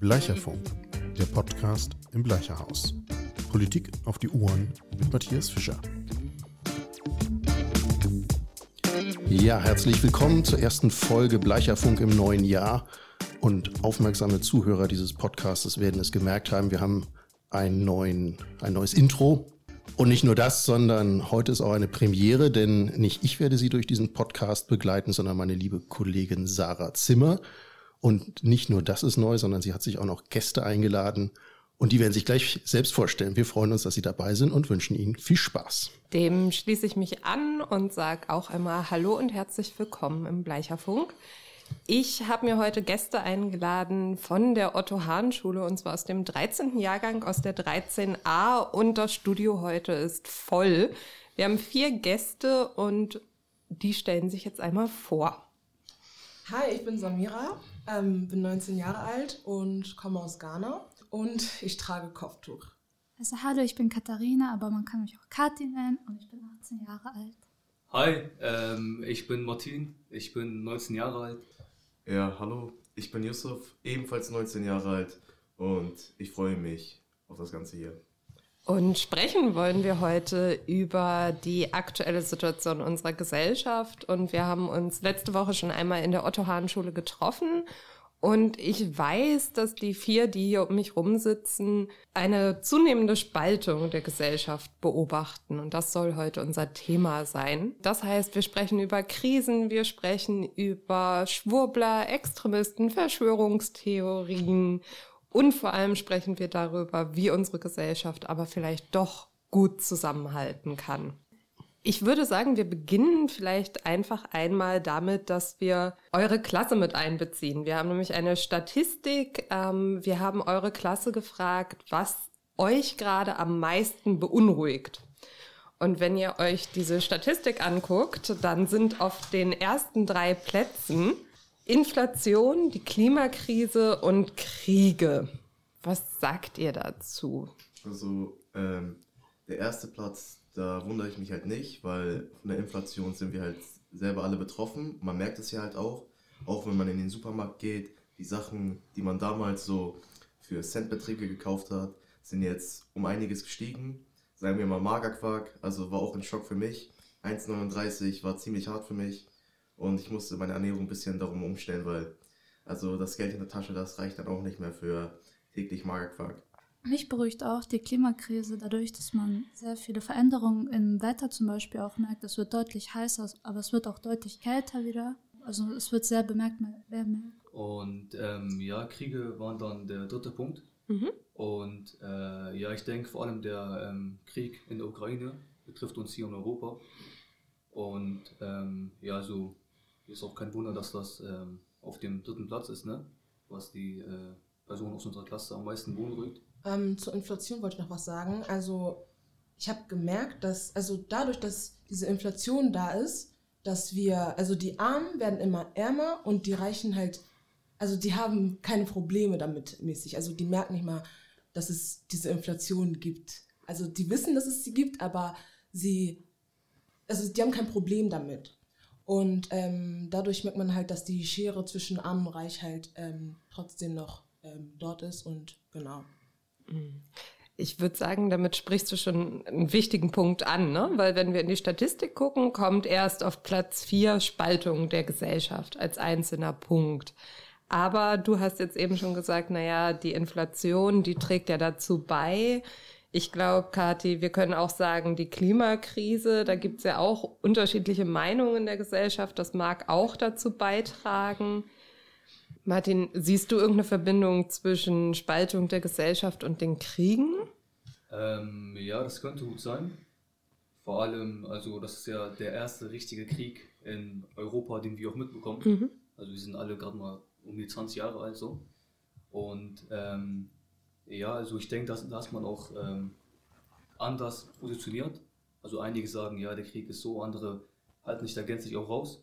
Bleicherfunk, der Podcast im Bleicherhaus. Politik auf die Ohren mit Matthias Fischer. Ja, herzlich willkommen zur ersten Folge Bleicherfunk im neuen Jahr. Und aufmerksame Zuhörer dieses Podcasts werden es gemerkt haben, wir haben ein, neuen, ein neues Intro. Und nicht nur das, sondern heute ist auch eine Premiere, denn nicht ich werde Sie durch diesen Podcast begleiten, sondern meine liebe Kollegin Sarah Zimmer. Und nicht nur das ist neu, sondern sie hat sich auch noch Gäste eingeladen. Und die werden sich gleich selbst vorstellen. Wir freuen uns, dass Sie dabei sind und wünschen Ihnen viel Spaß. Dem schließe ich mich an und sage auch einmal Hallo und herzlich willkommen im Bleicherfunk. Ich habe mir heute Gäste eingeladen von der Otto-Hahn-Schule und zwar aus dem 13. Jahrgang, aus der 13a und das Studio heute ist voll. Wir haben vier Gäste und die stellen sich jetzt einmal vor. Hi, ich bin Samira, ähm, bin 19 Jahre alt und komme aus Ghana und ich trage Kopftuch. Also hallo, ich bin Katharina, aber man kann mich auch Kathi nennen und ich bin 18 Jahre alt. Hi, ähm, ich bin Martin, ich bin 19 Jahre alt. Ja, hallo, ich bin Yusuf, ebenfalls 19 Jahre alt und ich freue mich auf das Ganze hier. Und sprechen wollen wir heute über die aktuelle Situation unserer Gesellschaft. Und wir haben uns letzte Woche schon einmal in der Otto-Hahn-Schule getroffen und ich weiß, dass die vier, die hier um mich rumsitzen, eine zunehmende Spaltung der Gesellschaft beobachten. Und das soll heute unser Thema sein. Das heißt, wir sprechen über Krisen, wir sprechen über Schwurbler, Extremisten, Verschwörungstheorien. Und vor allem sprechen wir darüber, wie unsere Gesellschaft aber vielleicht doch gut zusammenhalten kann. Ich würde sagen, wir beginnen vielleicht einfach einmal damit, dass wir eure Klasse mit einbeziehen. Wir haben nämlich eine Statistik. Ähm, wir haben eure Klasse gefragt, was euch gerade am meisten beunruhigt. Und wenn ihr euch diese Statistik anguckt, dann sind auf den ersten drei Plätzen Inflation, die Klimakrise und Kriege. Was sagt ihr dazu? Also ähm, der erste Platz da wundere ich mich halt nicht, weil von der Inflation sind wir halt selber alle betroffen. Man merkt es ja halt auch, auch wenn man in den Supermarkt geht, die Sachen, die man damals so für Centbeträge gekauft hat, sind jetzt um einiges gestiegen. Sagen wir mal Magerquark, also war auch ein Schock für mich. 1,39 war ziemlich hart für mich und ich musste meine Ernährung ein bisschen darum umstellen, weil also das Geld in der Tasche, das reicht dann auch nicht mehr für täglich Magerquark. Mich beruhigt auch die Klimakrise dadurch, dass man sehr viele Veränderungen im Wetter zum Beispiel auch merkt. Es wird deutlich heißer, aber es wird auch deutlich kälter wieder. Also es wird sehr bemerkt wärmer. Und ähm, ja, Kriege waren dann der dritte Punkt. Mhm. Und äh, ja, ich denke vor allem der ähm, Krieg in der Ukraine betrifft uns hier in Europa. Und ähm, ja, so ist auch kein Wunder, dass das ähm, auf dem dritten Platz ist, ne? was die äh, Person aus unserer Klasse am meisten beunruhigt. Ähm, zur Inflation wollte ich noch was sagen. Also ich habe gemerkt, dass, also dadurch, dass diese Inflation da ist, dass wir, also die Armen werden immer ärmer und die Reichen halt, also die haben keine Probleme damit mäßig. Also die merken nicht mal, dass es diese Inflation gibt. Also die wissen, dass es sie gibt, aber sie, also die haben kein Problem damit. Und ähm, dadurch merkt man halt, dass die Schere zwischen Arm und Reich halt ähm, trotzdem noch ähm, dort ist und genau. Ich würde sagen, damit sprichst du schon einen wichtigen Punkt an, ne? weil wenn wir in die Statistik gucken, kommt erst auf Platz vier Spaltung der Gesellschaft als einzelner Punkt. Aber du hast jetzt eben schon gesagt, naja, die Inflation, die trägt ja dazu bei. Ich glaube, Kathi, wir können auch sagen, die Klimakrise, da gibt's ja auch unterschiedliche Meinungen in der Gesellschaft, das mag auch dazu beitragen. Martin, siehst du irgendeine Verbindung zwischen Spaltung der Gesellschaft und den Kriegen? Ähm, ja, das könnte gut sein. Vor allem, also das ist ja der erste richtige Krieg in Europa, den wir auch mitbekommen. Mhm. Also wir sind alle gerade mal um die 20 Jahre alt so. Und ähm, ja, also ich denke, da ist man auch ähm, anders positioniert. Also einige sagen, ja, der Krieg ist so, andere halten sich da gänzlich auch raus.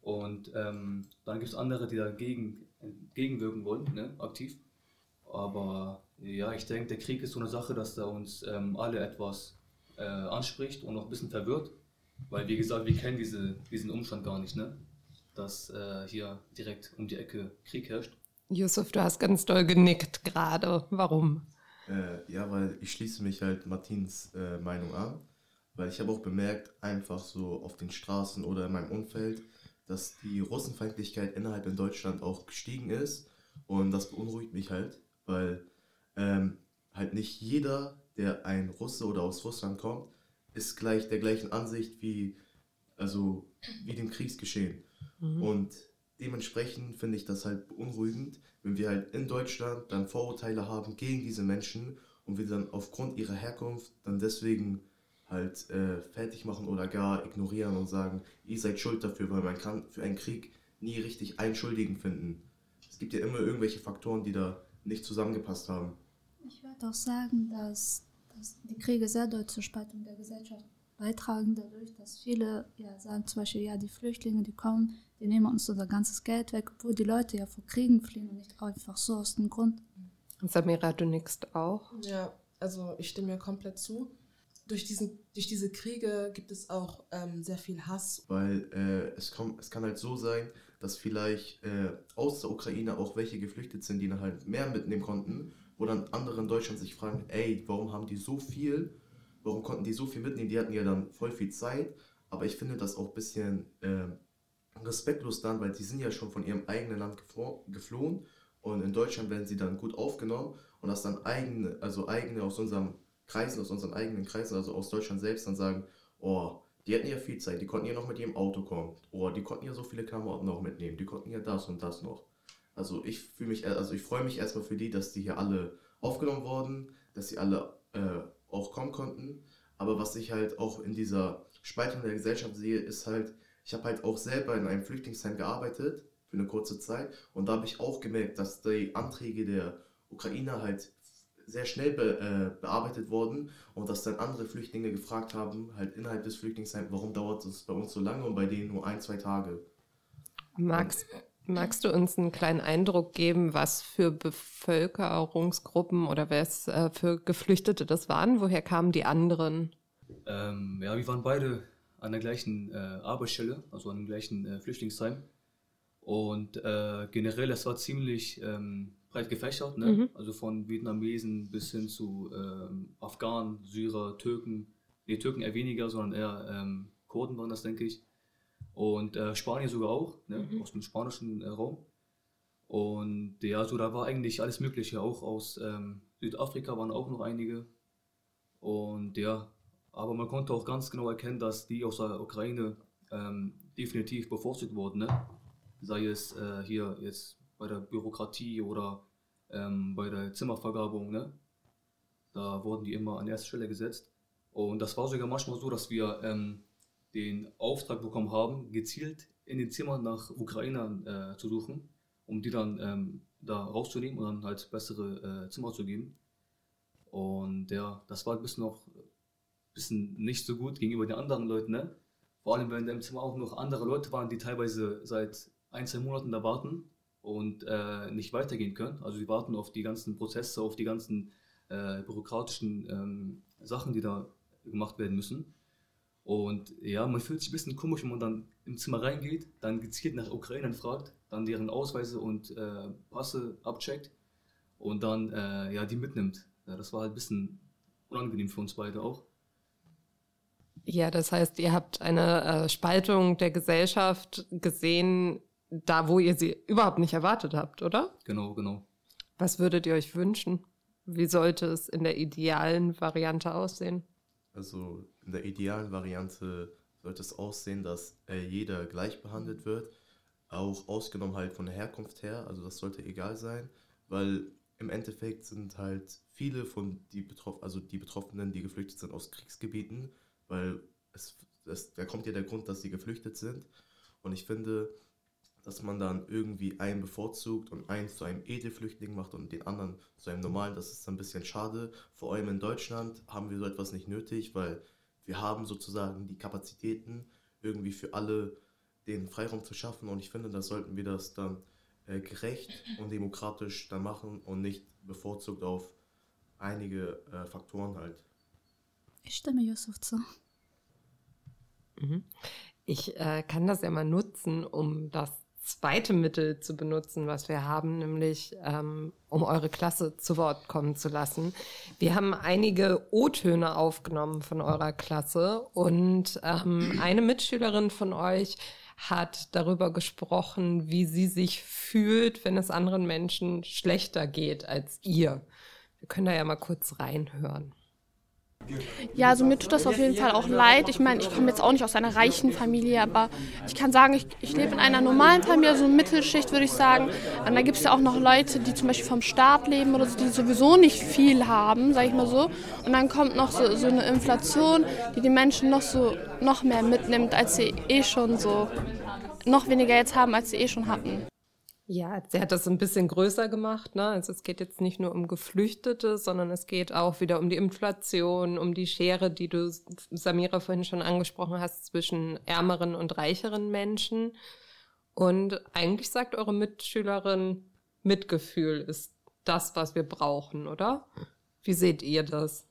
Und ähm, dann gibt es andere, die dagegen entgegenwirken wollen, ne, aktiv. Aber ja, ich denke, der Krieg ist so eine Sache, dass er uns ähm, alle etwas äh, anspricht und noch ein bisschen verwirrt. Weil, wie gesagt, wir kennen diese, diesen Umstand gar nicht, ne? dass äh, hier direkt um die Ecke Krieg herrscht. Yusuf, du hast ganz doll genickt gerade. Warum? Äh, ja, weil ich schließe mich halt Martins äh, Meinung an, weil ich habe auch bemerkt, einfach so auf den Straßen oder in meinem Umfeld, dass die Russenfeindlichkeit innerhalb in Deutschland auch gestiegen ist und das beunruhigt mich halt, weil ähm, halt nicht jeder, der ein Russe oder aus Russland kommt, ist gleich der gleichen Ansicht wie, also, wie dem Kriegsgeschehen. Mhm. Und dementsprechend finde ich das halt beunruhigend, wenn wir halt in Deutschland dann Vorurteile haben gegen diese Menschen und wir dann aufgrund ihrer Herkunft dann deswegen halt äh, fertig machen oder gar ignorieren und sagen, ihr seid schuld dafür, weil man kann für einen Krieg nie richtig einen Schuldigen finden. Es gibt ja immer irgendwelche Faktoren, die da nicht zusammengepasst haben. Ich würde auch sagen, dass, dass die Kriege sehr doll zur Spaltung der Gesellschaft beitragen, dadurch, dass viele ja, sagen zum Beispiel, ja, die Flüchtlinge, die kommen, die nehmen uns unser ganzes Geld weg, obwohl die Leute ja vor Kriegen fliehen und nicht einfach so aus dem Grund. Samira, du nickst auch. Ja, also ich stimme mir komplett zu. Durch, diesen, durch diese Kriege gibt es auch ähm, sehr viel Hass. Weil äh, es, kommt, es kann halt so sein, dass vielleicht äh, aus der Ukraine auch welche geflüchtet sind, die dann halt mehr mitnehmen konnten, wo dann andere in Deutschland sich fragen, ey, warum haben die so viel? Warum konnten die so viel mitnehmen? Die hatten ja dann voll viel Zeit. Aber ich finde das auch ein bisschen äh, respektlos dann, weil die sind ja schon von ihrem eigenen Land geflohen und in Deutschland werden sie dann gut aufgenommen und dass dann eigene, also eigene aus unserem Kreisen, aus unseren eigenen Kreisen, also aus Deutschland selbst dann sagen, oh, die hatten ja viel Zeit, die konnten ja noch mit ihrem Auto kommen, oh, die konnten ja so viele Klamotten noch mitnehmen, die konnten ja das und das noch. Also ich fühle mich, also ich freue mich erstmal für die, dass die hier alle aufgenommen wurden, dass sie alle äh, auch kommen konnten. Aber was ich halt auch in dieser Spaltung der Gesellschaft sehe, ist halt, ich habe halt auch selber in einem Flüchtlingsheim gearbeitet für eine kurze Zeit und da habe ich auch gemerkt, dass die Anträge der Ukrainer halt sehr schnell be, äh, bearbeitet wurden und dass dann andere Flüchtlinge gefragt haben, halt innerhalb des Flüchtlingsheims, warum dauert es bei uns so lange und bei denen nur ein, zwei Tage. Max, magst du uns einen kleinen Eindruck geben, was für Bevölkerungsgruppen oder was äh, für Geflüchtete das waren? Woher kamen die anderen? Ähm, ja, wir waren beide an der gleichen äh, Arbeitsstelle, also an dem gleichen äh, Flüchtlingsheim. Und äh, generell, es war ziemlich ähm, breit gefächert, ne? Mhm. also von Vietnamesen bis hin zu ähm, Afghanen, Syrer, Türken. Nee, Türken eher weniger, sondern eher ähm, Kurden waren das, denke ich. Und äh, Spanier sogar auch, ne? Mhm. aus dem spanischen äh, Raum. Und ja, so da war eigentlich alles Mögliche, auch aus ähm, Südafrika waren auch noch einige. Und ja, aber man konnte auch ganz genau erkennen, dass die aus der Ukraine ähm, definitiv bevorzugt wurden. Ne? Sei es äh, hier jetzt bei der Bürokratie oder ähm, bei der Zimmervergabung. Ne? Da wurden die immer an erste Stelle gesetzt. Und das war sogar manchmal so, dass wir ähm, den Auftrag bekommen haben, gezielt in den Zimmern nach Ukrainern äh, zu suchen, um die dann ähm, da rauszunehmen und dann halt bessere äh, Zimmer zu geben. Und ja, das war ein bisschen noch bisschen nicht so gut gegenüber den anderen Leuten, ne? Vor allem, wenn in deinem Zimmer auch noch andere Leute waren, die teilweise seit ein, zwei Monaten da warten und äh, nicht weitergehen können. Also die warten auf die ganzen Prozesse, auf die ganzen äh, bürokratischen ähm, Sachen, die da gemacht werden müssen. Und ja, man fühlt sich ein bisschen komisch, wenn man dann ins Zimmer reingeht, dann gezielt nach Ukrainern fragt, dann deren Ausweise und äh, Passe abcheckt und dann äh, ja, die mitnimmt. Ja, das war halt ein bisschen unangenehm für uns beide auch. Ja, das heißt, ihr habt eine äh, Spaltung der Gesellschaft gesehen, da wo ihr sie überhaupt nicht erwartet habt, oder? Genau, genau. Was würdet ihr euch wünschen? Wie sollte es in der idealen Variante aussehen? Also in der idealen Variante sollte es aussehen, dass äh, jeder gleich behandelt wird, auch ausgenommen halt von der Herkunft her. Also das sollte egal sein, weil im Endeffekt sind halt viele von die Betroff also die Betroffenen, die geflüchtet sind aus Kriegsgebieten, weil es, es, da kommt ja der Grund, dass sie geflüchtet sind. Und ich finde, dass man dann irgendwie einen bevorzugt und einen zu einem Edelflüchtling macht und den anderen zu einem normalen, das ist ein bisschen schade. Vor allem in Deutschland haben wir so etwas nicht nötig, weil wir haben sozusagen die Kapazitäten, irgendwie für alle den Freiraum zu schaffen. Und ich finde, da sollten wir das dann äh, gerecht und demokratisch dann machen und nicht bevorzugt auf einige äh, Faktoren halt. Ich stimme Yusuf zu. Mhm. Ich äh, kann das ja mal nutzen, um das zweite Mittel zu benutzen, was wir haben, nämlich ähm, um eure Klasse zu Wort kommen zu lassen. Wir haben einige O-Töne aufgenommen von eurer Klasse und ähm, eine Mitschülerin von euch hat darüber gesprochen, wie sie sich fühlt, wenn es anderen Menschen schlechter geht als ihr. Wir können da ja mal kurz reinhören. Ja, also mir tut das auf jeden Fall auch leid. Ich meine, ich komme jetzt auch nicht aus einer reichen Familie, aber ich kann sagen, ich, ich lebe in einer normalen Familie, so Mittelschicht würde ich sagen. Und da gibt es ja auch noch Leute, die zum Beispiel vom Staat leben oder so, die sowieso nicht viel haben, sage ich mal so. Und dann kommt noch so, so eine Inflation, die die Menschen noch so noch mehr mitnimmt, als sie eh schon so noch weniger jetzt haben, als sie eh schon hatten. Ja, sie hat das ein bisschen größer gemacht. Ne? Also es geht jetzt nicht nur um Geflüchtete, sondern es geht auch wieder um die Inflation, um die Schere, die du, Samira, vorhin schon angesprochen hast, zwischen ärmeren und reicheren Menschen. Und eigentlich sagt eure Mitschülerin, Mitgefühl ist das, was wir brauchen, oder? Wie seht ihr das?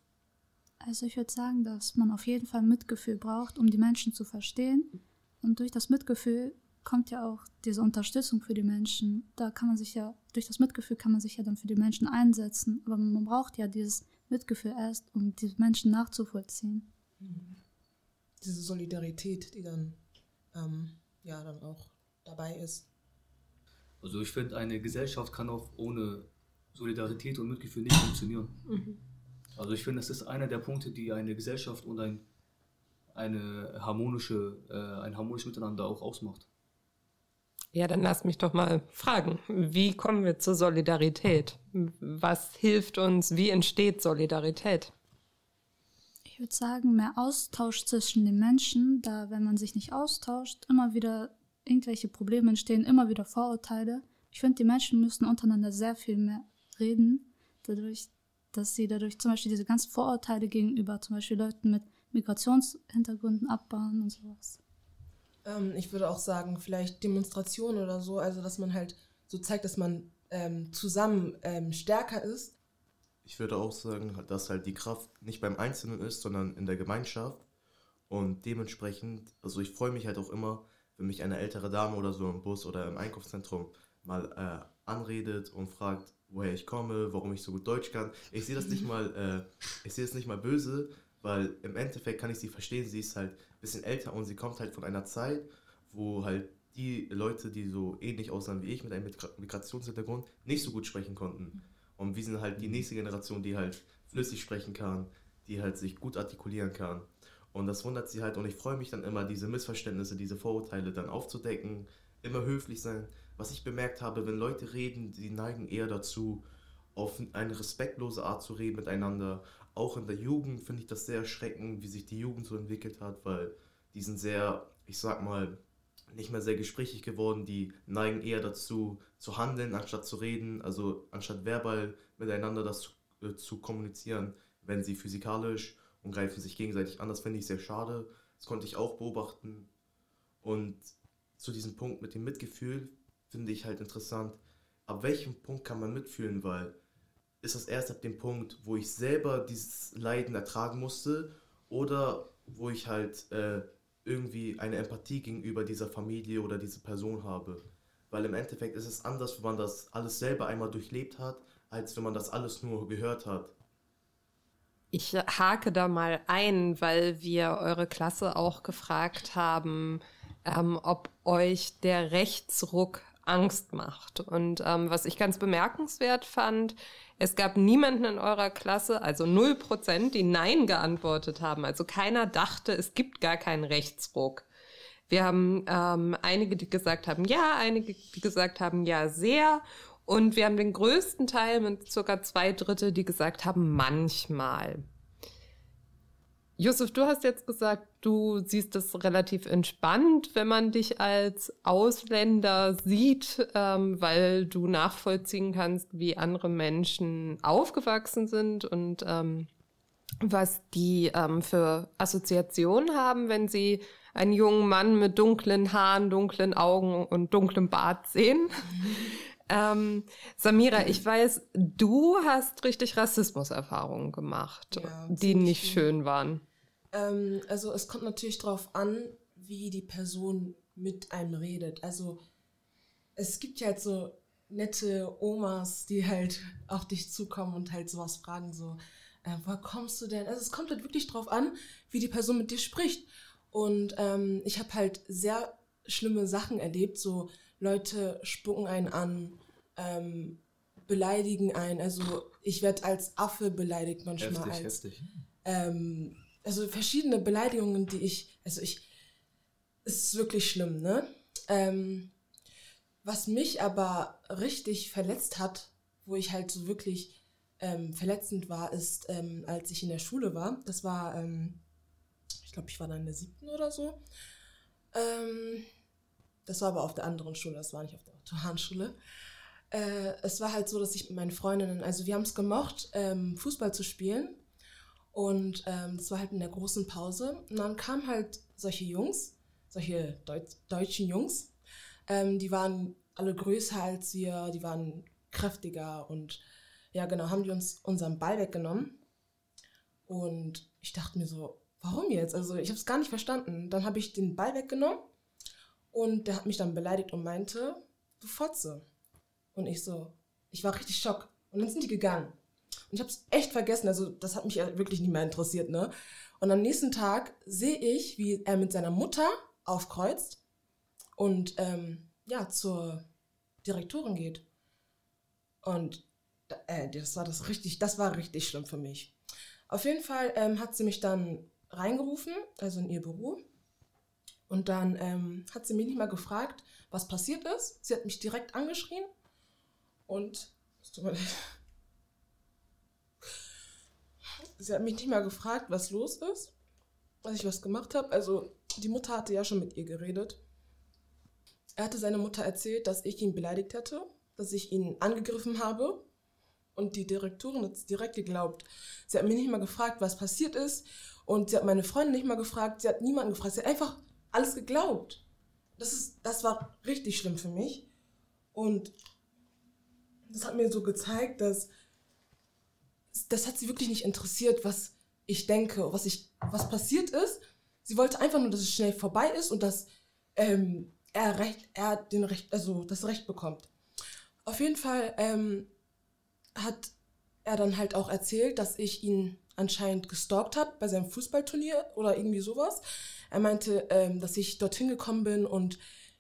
Also ich würde sagen, dass man auf jeden Fall Mitgefühl braucht, um die Menschen zu verstehen. Und durch das Mitgefühl kommt ja auch diese Unterstützung für die Menschen. Da kann man sich ja, durch das Mitgefühl kann man sich ja dann für die Menschen einsetzen. Aber man braucht ja dieses Mitgefühl erst, um die Menschen nachzuvollziehen. Diese Solidarität, die dann, ähm, ja, dann auch dabei ist. Also ich finde, eine Gesellschaft kann auch ohne Solidarität und Mitgefühl nicht funktionieren. Mhm. Also ich finde, das ist einer der Punkte, die eine Gesellschaft und ein, eine harmonische, äh, ein harmonisches Miteinander auch ausmacht. Ja, dann lass mich doch mal fragen, wie kommen wir zur Solidarität? Was hilft uns? Wie entsteht Solidarität? Ich würde sagen, mehr Austausch zwischen den Menschen, da wenn man sich nicht austauscht, immer wieder irgendwelche Probleme entstehen, immer wieder Vorurteile. Ich finde, die Menschen müssen untereinander sehr viel mehr reden, dadurch, dass sie dadurch zum Beispiel diese ganzen Vorurteile gegenüber zum Beispiel Leuten mit Migrationshintergründen abbauen und sowas. Ähm, ich würde auch sagen, vielleicht Demonstrationen oder so, also dass man halt so zeigt, dass man ähm, zusammen ähm, stärker ist. Ich würde auch sagen, dass halt die Kraft nicht beim Einzelnen ist, sondern in der Gemeinschaft. Und dementsprechend, also ich freue mich halt auch immer, wenn mich eine ältere Dame oder so im Bus oder im Einkaufszentrum mal äh, anredet und fragt, woher ich komme, warum ich so gut Deutsch kann. Ich sehe das nicht mal, äh, ich sehe das nicht mal böse, weil im Endeffekt kann ich sie verstehen. Sie ist halt ein bisschen älter und sie kommt halt von einer Zeit, wo halt die Leute, die so ähnlich aussahen wie ich, mit einem Migrationshintergrund, nicht so gut sprechen konnten. Und wir sind halt die nächste Generation, die halt flüssig sprechen kann, die halt sich gut artikulieren kann. Und das wundert sie halt und ich freue mich dann immer, diese Missverständnisse, diese Vorurteile dann aufzudecken, immer höflich sein. Was ich bemerkt habe, wenn Leute reden, die neigen eher dazu, auf eine respektlose Art zu reden miteinander, auch in der Jugend finde ich das sehr erschreckend, wie sich die Jugend so entwickelt hat, weil die sind sehr, ich sag mal, nicht mehr sehr gesprächig geworden, die neigen eher dazu zu handeln, anstatt zu reden, also anstatt verbal miteinander das zu, äh, zu kommunizieren, wenn sie physikalisch und greifen sich gegenseitig an. Das finde ich sehr schade. Das konnte ich auch beobachten. Und zu diesem Punkt mit dem Mitgefühl finde ich halt interessant, ab welchem Punkt kann man mitfühlen, weil ist das erst ab dem Punkt, wo ich selber dieses Leiden ertragen musste oder wo ich halt äh, irgendwie eine Empathie gegenüber dieser Familie oder dieser Person habe. Weil im Endeffekt ist es anders, wenn man das alles selber einmal durchlebt hat, als wenn man das alles nur gehört hat. Ich hake da mal ein, weil wir eure Klasse auch gefragt haben, ähm, ob euch der Rechtsruck Angst macht. Und ähm, was ich ganz bemerkenswert fand, es gab niemanden in eurer Klasse, also null Prozent, die Nein geantwortet haben. Also keiner dachte, es gibt gar keinen Rechtsruck. Wir haben ähm, einige, die gesagt haben ja, einige, die gesagt haben ja, sehr. Und wir haben den größten Teil mit circa zwei Drittel, die gesagt haben manchmal. Josef, du hast jetzt gesagt, du siehst es relativ entspannt, wenn man dich als Ausländer sieht, ähm, weil du nachvollziehen kannst, wie andere Menschen aufgewachsen sind und ähm, was die ähm, für Assoziationen haben, wenn sie einen jungen Mann mit dunklen Haaren, dunklen Augen und dunklem Bart sehen. Ähm, Samira, ich weiß, du hast richtig Rassismuserfahrungen gemacht, ja, die nicht schön waren. Ähm, also es kommt natürlich darauf an, wie die Person mit einem redet. Also es gibt ja halt so nette Omas, die halt auf dich zukommen und halt sowas fragen, so, äh, woher kommst du denn? Also es kommt halt wirklich drauf an, wie die Person mit dir spricht. Und ähm, ich habe halt sehr schlimme Sachen erlebt, so Leute spucken einen an, ähm, beleidigen einen. Also ich werde als Affe beleidigt manchmal. Heftig, als, heftig. Ähm, also verschiedene Beleidigungen, die ich, also ich, es ist wirklich schlimm, ne? Ähm, was mich aber richtig verletzt hat, wo ich halt so wirklich ähm, verletzend war, ist, ähm, als ich in der Schule war. Das war, ähm, ich glaube, ich war dann in der siebten oder so. Ähm, das war aber auf der anderen Schule, das war nicht auf der Autobahnschule. Äh, es war halt so, dass ich mit meinen Freundinnen, also wir haben es gemocht, ähm, Fußball zu spielen. Und ähm, das war halt in der großen Pause. Und dann kamen halt solche Jungs, solche Deut deutschen Jungs, ähm, die waren alle größer als wir, die waren kräftiger und ja, genau, haben die uns unseren Ball weggenommen. Und ich dachte mir so, warum jetzt? Also ich habe es gar nicht verstanden. Dann habe ich den Ball weggenommen und der hat mich dann beleidigt und meinte, du Fotze. Und ich so, ich war richtig schock. Und dann sind die gegangen. Und ich habe es echt vergessen, also das hat mich wirklich nicht mehr interessiert, ne? Und am nächsten Tag sehe ich, wie er mit seiner Mutter aufkreuzt und ähm, ja, zur Direktorin geht. Und äh, das war das richtig, das war richtig schlimm für mich. Auf jeden Fall ähm, hat sie mich dann reingerufen, also in ihr Büro. Und dann ähm, hat sie mich nicht mal gefragt, was passiert ist. Sie hat mich direkt angeschrien. Und es tut mir leid. Sie hat mich nicht mal gefragt, was los ist, dass ich was gemacht habe. Also die Mutter hatte ja schon mit ihr geredet. Er hatte seiner Mutter erzählt, dass ich ihn beleidigt hätte, dass ich ihn angegriffen habe. Und die Direktorin hat es direkt geglaubt. Sie hat mir nicht mal gefragt, was passiert ist. Und sie hat meine Freundin nicht mal gefragt. Sie hat niemanden gefragt. Sie hat einfach alles geglaubt. Das, ist, das war richtig schlimm für mich. Und das hat mir so gezeigt, dass das hat sie wirklich nicht interessiert, was ich denke, was ich, was passiert ist. Sie wollte einfach nur, dass es schnell vorbei ist und dass ähm, er recht, er den Recht, also das Recht bekommt. Auf jeden Fall ähm, hat er dann halt auch erzählt, dass ich ihn anscheinend gestalkt habe bei seinem Fußballturnier oder irgendwie sowas. Er meinte, ähm, dass ich dorthin gekommen bin und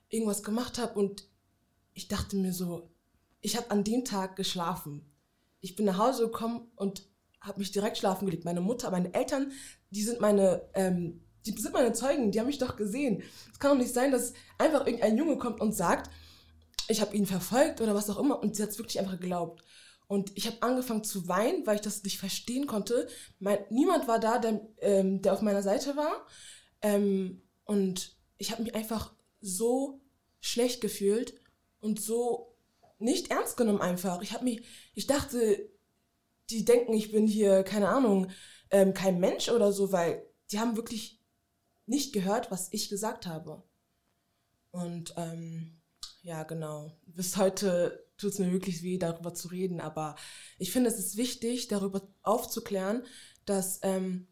irgendwas gemacht habe und ich dachte mir so, ich habe an dem Tag geschlafen. Ich bin nach Hause gekommen und habe mich direkt schlafen gelegt. Meine Mutter, meine Eltern, die sind meine, ähm, die sind meine Zeugen, die haben mich doch gesehen. Es kann doch nicht sein, dass einfach irgendein Junge kommt und sagt, ich habe ihn verfolgt oder was auch immer und sie hat es wirklich einfach geglaubt. Und ich habe angefangen zu weinen, weil ich das nicht verstehen konnte. Mein, niemand war da, der, ähm, der auf meiner Seite war. Ähm, und ich habe mich einfach so schlecht gefühlt und so nicht ernst genommen einfach. Ich habe mich, ich dachte, die denken, ich bin hier, keine Ahnung, ähm, kein Mensch oder so, weil die haben wirklich nicht gehört, was ich gesagt habe. Und ähm, ja, genau. Bis heute tut es mir wirklich weh, darüber zu reden, aber ich finde, es ist wichtig, darüber aufzuklären, dass ähm,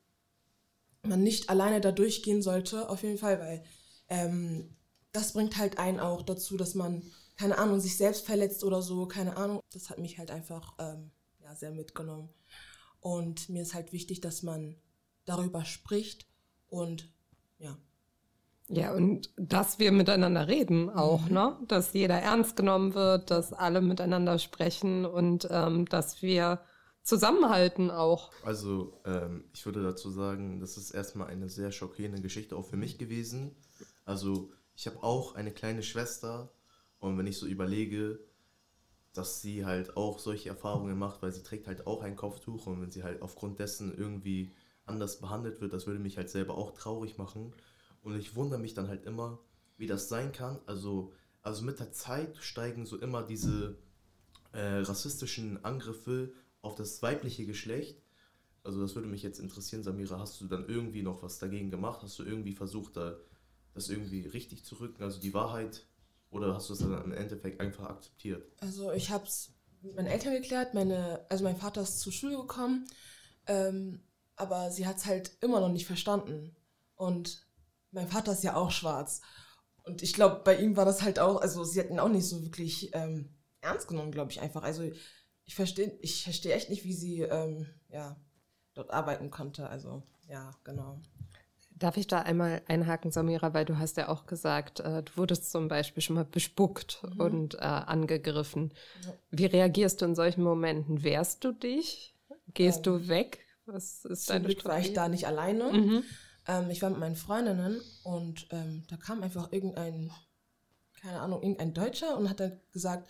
man nicht alleine da durchgehen sollte, auf jeden Fall, weil ähm, das bringt halt einen auch dazu, dass man keine Ahnung, sich selbst verletzt oder so, keine Ahnung. Das hat mich halt einfach ähm, ja, sehr mitgenommen. Und mir ist halt wichtig, dass man darüber spricht und ja. Ja, und dass wir miteinander reden auch, mhm. ne? Dass jeder ernst genommen wird, dass alle miteinander sprechen und ähm, dass wir zusammenhalten auch. Also, ähm, ich würde dazu sagen, das ist erstmal eine sehr schockierende Geschichte auch für mich gewesen. Also, ich habe auch eine kleine Schwester, und wenn ich so überlege, dass sie halt auch solche Erfahrungen macht, weil sie trägt halt auch ein Kopftuch und wenn sie halt aufgrund dessen irgendwie anders behandelt wird, das würde mich halt selber auch traurig machen. Und ich wundere mich dann halt immer, wie das sein kann. Also, also mit der Zeit steigen so immer diese äh, rassistischen Angriffe auf das weibliche Geschlecht. Also das würde mich jetzt interessieren, Samira, hast du dann irgendwie noch was dagegen gemacht? Hast du irgendwie versucht, da, das irgendwie richtig zu rücken? Also die Wahrheit oder hast du es dann im Endeffekt einfach akzeptiert? Also ich habe es mit meinen Eltern geklärt. Meine, also mein Vater ist zur Schule gekommen, ähm, aber sie hat es halt immer noch nicht verstanden. Und mein Vater ist ja auch schwarz. Und ich glaube, bei ihm war das halt auch, also sie hatten auch nicht so wirklich ähm, ernst genommen, glaube ich einfach. Also ich verstehe ich versteh echt nicht, wie sie ähm, ja, dort arbeiten konnte. Also ja, genau. Darf ich da einmal einhaken, Samira, weil du hast ja auch gesagt, äh, du wurdest zum Beispiel schon mal bespuckt mhm. und äh, angegriffen. Ja. Wie reagierst du in solchen Momenten? Wehrst du dich? Gehst ähm, du weg? Was ist deine Glück war ich da nicht alleine. Mhm. Ähm, ich war mit meinen Freundinnen und ähm, da kam einfach irgendein, keine Ahnung, irgendein Deutscher und hat dann gesagt,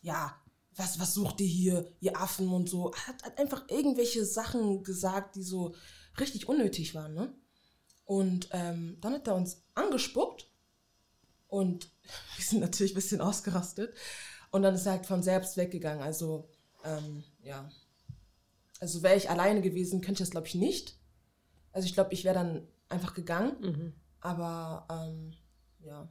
ja, was, was sucht ihr hier, ihr Affen und so. Hat, hat einfach irgendwelche Sachen gesagt, die so richtig unnötig waren, ne? Und ähm, dann hat er uns angespuckt und wir sind natürlich ein bisschen ausgerastet. Und dann ist er halt von selbst weggegangen. Also, ähm, ja. Also wäre ich alleine gewesen, könnte ich das, glaube ich, nicht. Also ich glaube, ich wäre dann einfach gegangen. Mhm. Aber, ähm, ja.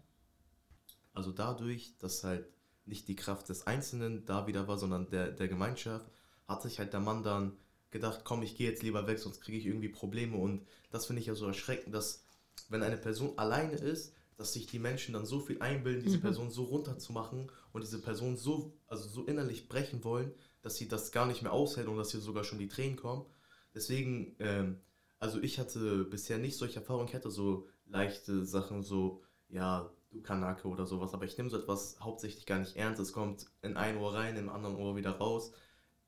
Also dadurch, dass halt nicht die Kraft des Einzelnen da wieder war, sondern der, der Gemeinschaft, hat sich halt der Mann dann gedacht, komm, ich gehe jetzt lieber weg, sonst kriege ich irgendwie Probleme. Und das finde ich ja so erschreckend, dass wenn eine Person alleine ist, dass sich die Menschen dann so viel einbilden, diese mhm. Person so runterzumachen und diese Person so, also so innerlich brechen wollen, dass sie das gar nicht mehr aushält und dass hier sogar schon die Tränen kommen. Deswegen, ähm, also ich hatte bisher nicht solche Erfahrungen, ich hatte so leichte Sachen, so, ja, du Kanake oder sowas, aber ich nehme so etwas hauptsächlich gar nicht ernst. Es kommt in ein Ohr rein, im anderen Ohr wieder raus.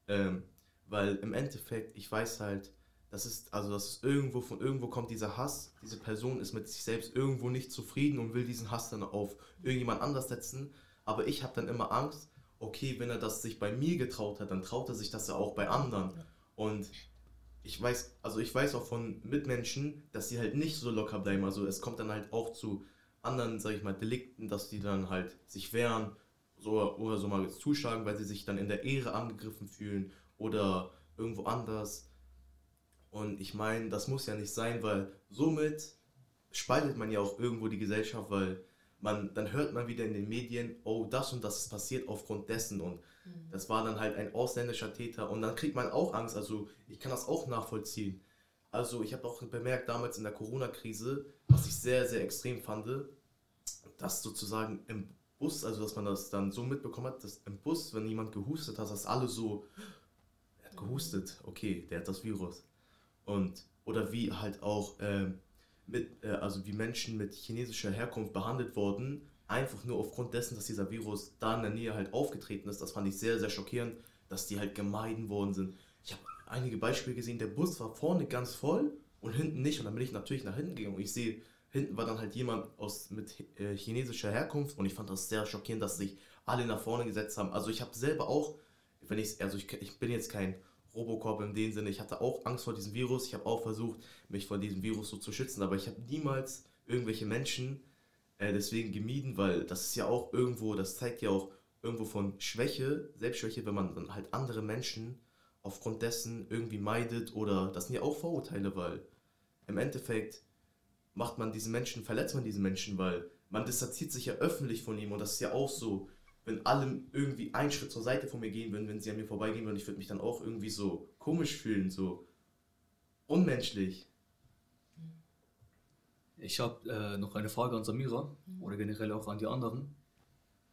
Ähm, weil im Endeffekt, ich weiß halt, das ist, also das ist irgendwo, von irgendwo kommt dieser Hass. Diese Person ist mit sich selbst irgendwo nicht zufrieden und will diesen Hass dann auf irgendjemand anders setzen. Aber ich habe dann immer Angst, okay, wenn er das sich bei mir getraut hat, dann traut er sich das ja auch bei anderen. Und ich weiß, also ich weiß auch von Mitmenschen, dass sie halt nicht so locker bleiben. Also es kommt dann halt auch zu anderen, sag ich mal, Delikten, dass die dann halt sich wehren so, oder so mal zuschlagen, weil sie sich dann in der Ehre angegriffen fühlen oder irgendwo anders. Und ich meine, das muss ja nicht sein, weil somit spaltet man ja auch irgendwo die Gesellschaft, weil man, dann hört man wieder in den Medien, oh, das und das ist passiert aufgrund dessen und mhm. das war dann halt ein ausländischer Täter und dann kriegt man auch Angst, also ich kann das auch nachvollziehen. Also ich habe auch bemerkt damals in der Corona-Krise, was ich sehr, sehr extrem fand, dass sozusagen im Bus, also dass man das dann so mitbekommen hat, dass im Bus, wenn jemand gehustet hat, dass alle so, gehustet, okay, der hat das Virus. Und, oder wie halt auch äh, mit, äh, also wie Menschen mit chinesischer Herkunft behandelt wurden, einfach nur aufgrund dessen, dass dieser Virus da in der Nähe halt aufgetreten ist. Das fand ich sehr, sehr schockierend, dass die halt gemeiden worden sind. Ich habe einige Beispiele gesehen, der Bus war vorne ganz voll und hinten nicht. Und dann bin ich natürlich nach hinten gegangen und ich sehe, hinten war dann halt jemand aus, mit äh, chinesischer Herkunft und ich fand das sehr schockierend, dass sich alle nach vorne gesetzt haben. Also ich habe selber auch wenn ich also ich, ich bin jetzt kein Robocop in dem Sinne, ich hatte auch Angst vor diesem Virus, ich habe auch versucht, mich vor diesem Virus so zu schützen, aber ich habe niemals irgendwelche Menschen äh, deswegen gemieden, weil das ist ja auch irgendwo, das zeigt ja auch irgendwo von Schwäche, Selbstschwäche, wenn man dann halt andere Menschen aufgrund dessen irgendwie meidet oder das sind ja auch Vorurteile, weil im Endeffekt macht man diesen Menschen, verletzt man diesen Menschen, weil man distanziert sich ja öffentlich von ihm und das ist ja auch so, wenn alle irgendwie einen Schritt zur Seite von mir gehen würden, wenn sie an mir vorbeigehen würden, ich würde mich dann auch irgendwie so komisch fühlen, so unmenschlich. Ich habe äh, noch eine Frage an Samira mhm. oder generell auch an die anderen.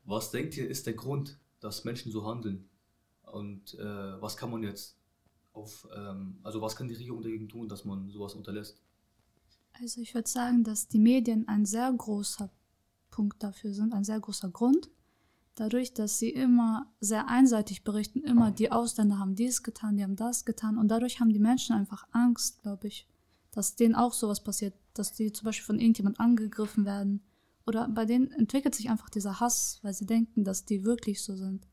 Was denkt ihr, ist der Grund, dass Menschen so handeln? Und äh, was kann man jetzt auf, ähm, also was kann die Regierung dagegen tun, dass man sowas unterlässt? Also ich würde sagen, dass die Medien ein sehr großer Punkt dafür sind, ein sehr großer Grund dadurch, dass sie immer sehr einseitig berichten, immer die Ausländer haben dies getan, die haben das getan und dadurch haben die Menschen einfach Angst, glaube ich, dass denen auch sowas passiert, dass die zum Beispiel von irgendjemand angegriffen werden oder bei denen entwickelt sich einfach dieser Hass, weil sie denken, dass die wirklich so sind.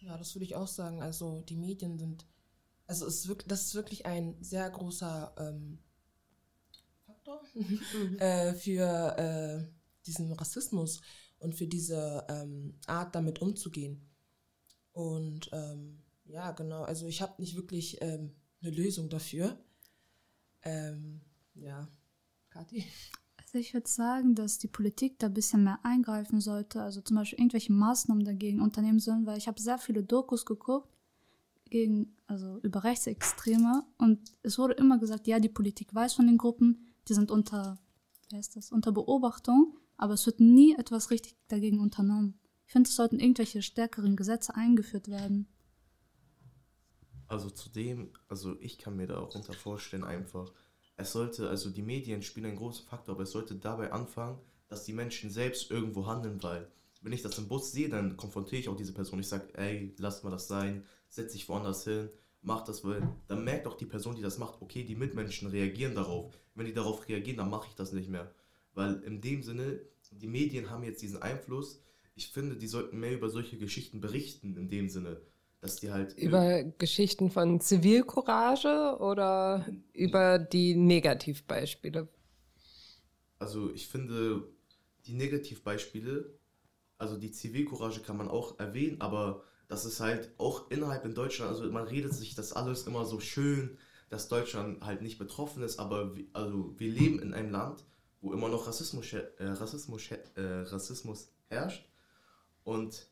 Ja, das würde ich auch sagen. Also die Medien sind, also es ist wirklich, das ist wirklich ein sehr großer ähm, Faktor mhm. äh, für äh, diesen Rassismus und für diese ähm, Art damit umzugehen. Und ähm, ja, genau, also ich habe nicht wirklich ähm, eine Lösung dafür. Ähm, ja, Kathi? Also ich würde sagen, dass die Politik da ein bisschen mehr eingreifen sollte, also zum Beispiel irgendwelche Maßnahmen dagegen unternehmen sollen, weil ich habe sehr viele Dokus geguckt gegen, also über Rechtsextreme und es wurde immer gesagt, ja, die Politik weiß von den Gruppen, die sind unter wer ist das, unter Beobachtung, aber es wird nie etwas richtig dagegen unternommen. Ich finde, es sollten irgendwelche stärkeren Gesetze eingeführt werden. Also zudem, also ich kann mir da auch unter vorstellen einfach, es sollte, also die Medien spielen einen großen Faktor, aber es sollte dabei anfangen, dass die Menschen selbst irgendwo handeln, weil wenn ich das im Bus sehe, dann konfrontiere ich auch diese Person. Ich sage, ey, lass mal das sein, setz dich woanders hin, mach das, weil dann merkt auch die Person, die das macht, okay, die Mitmenschen reagieren darauf. Wenn die darauf reagieren, dann mache ich das nicht mehr. Weil in dem Sinne, die Medien haben jetzt diesen Einfluss. Ich finde, die sollten mehr über solche Geschichten berichten, in dem Sinne dass die halt. Über Geschichten von Zivilcourage oder über die Negativbeispiele? Also ich finde, die Negativbeispiele, also die Zivilcourage kann man auch erwähnen, aber das ist halt auch innerhalb in Deutschland, also man redet sich das alles immer so schön, dass Deutschland halt nicht betroffen ist, aber also wir leben in einem Land, wo immer noch Rassismus, äh, Rassismus, äh, Rassismus herrscht und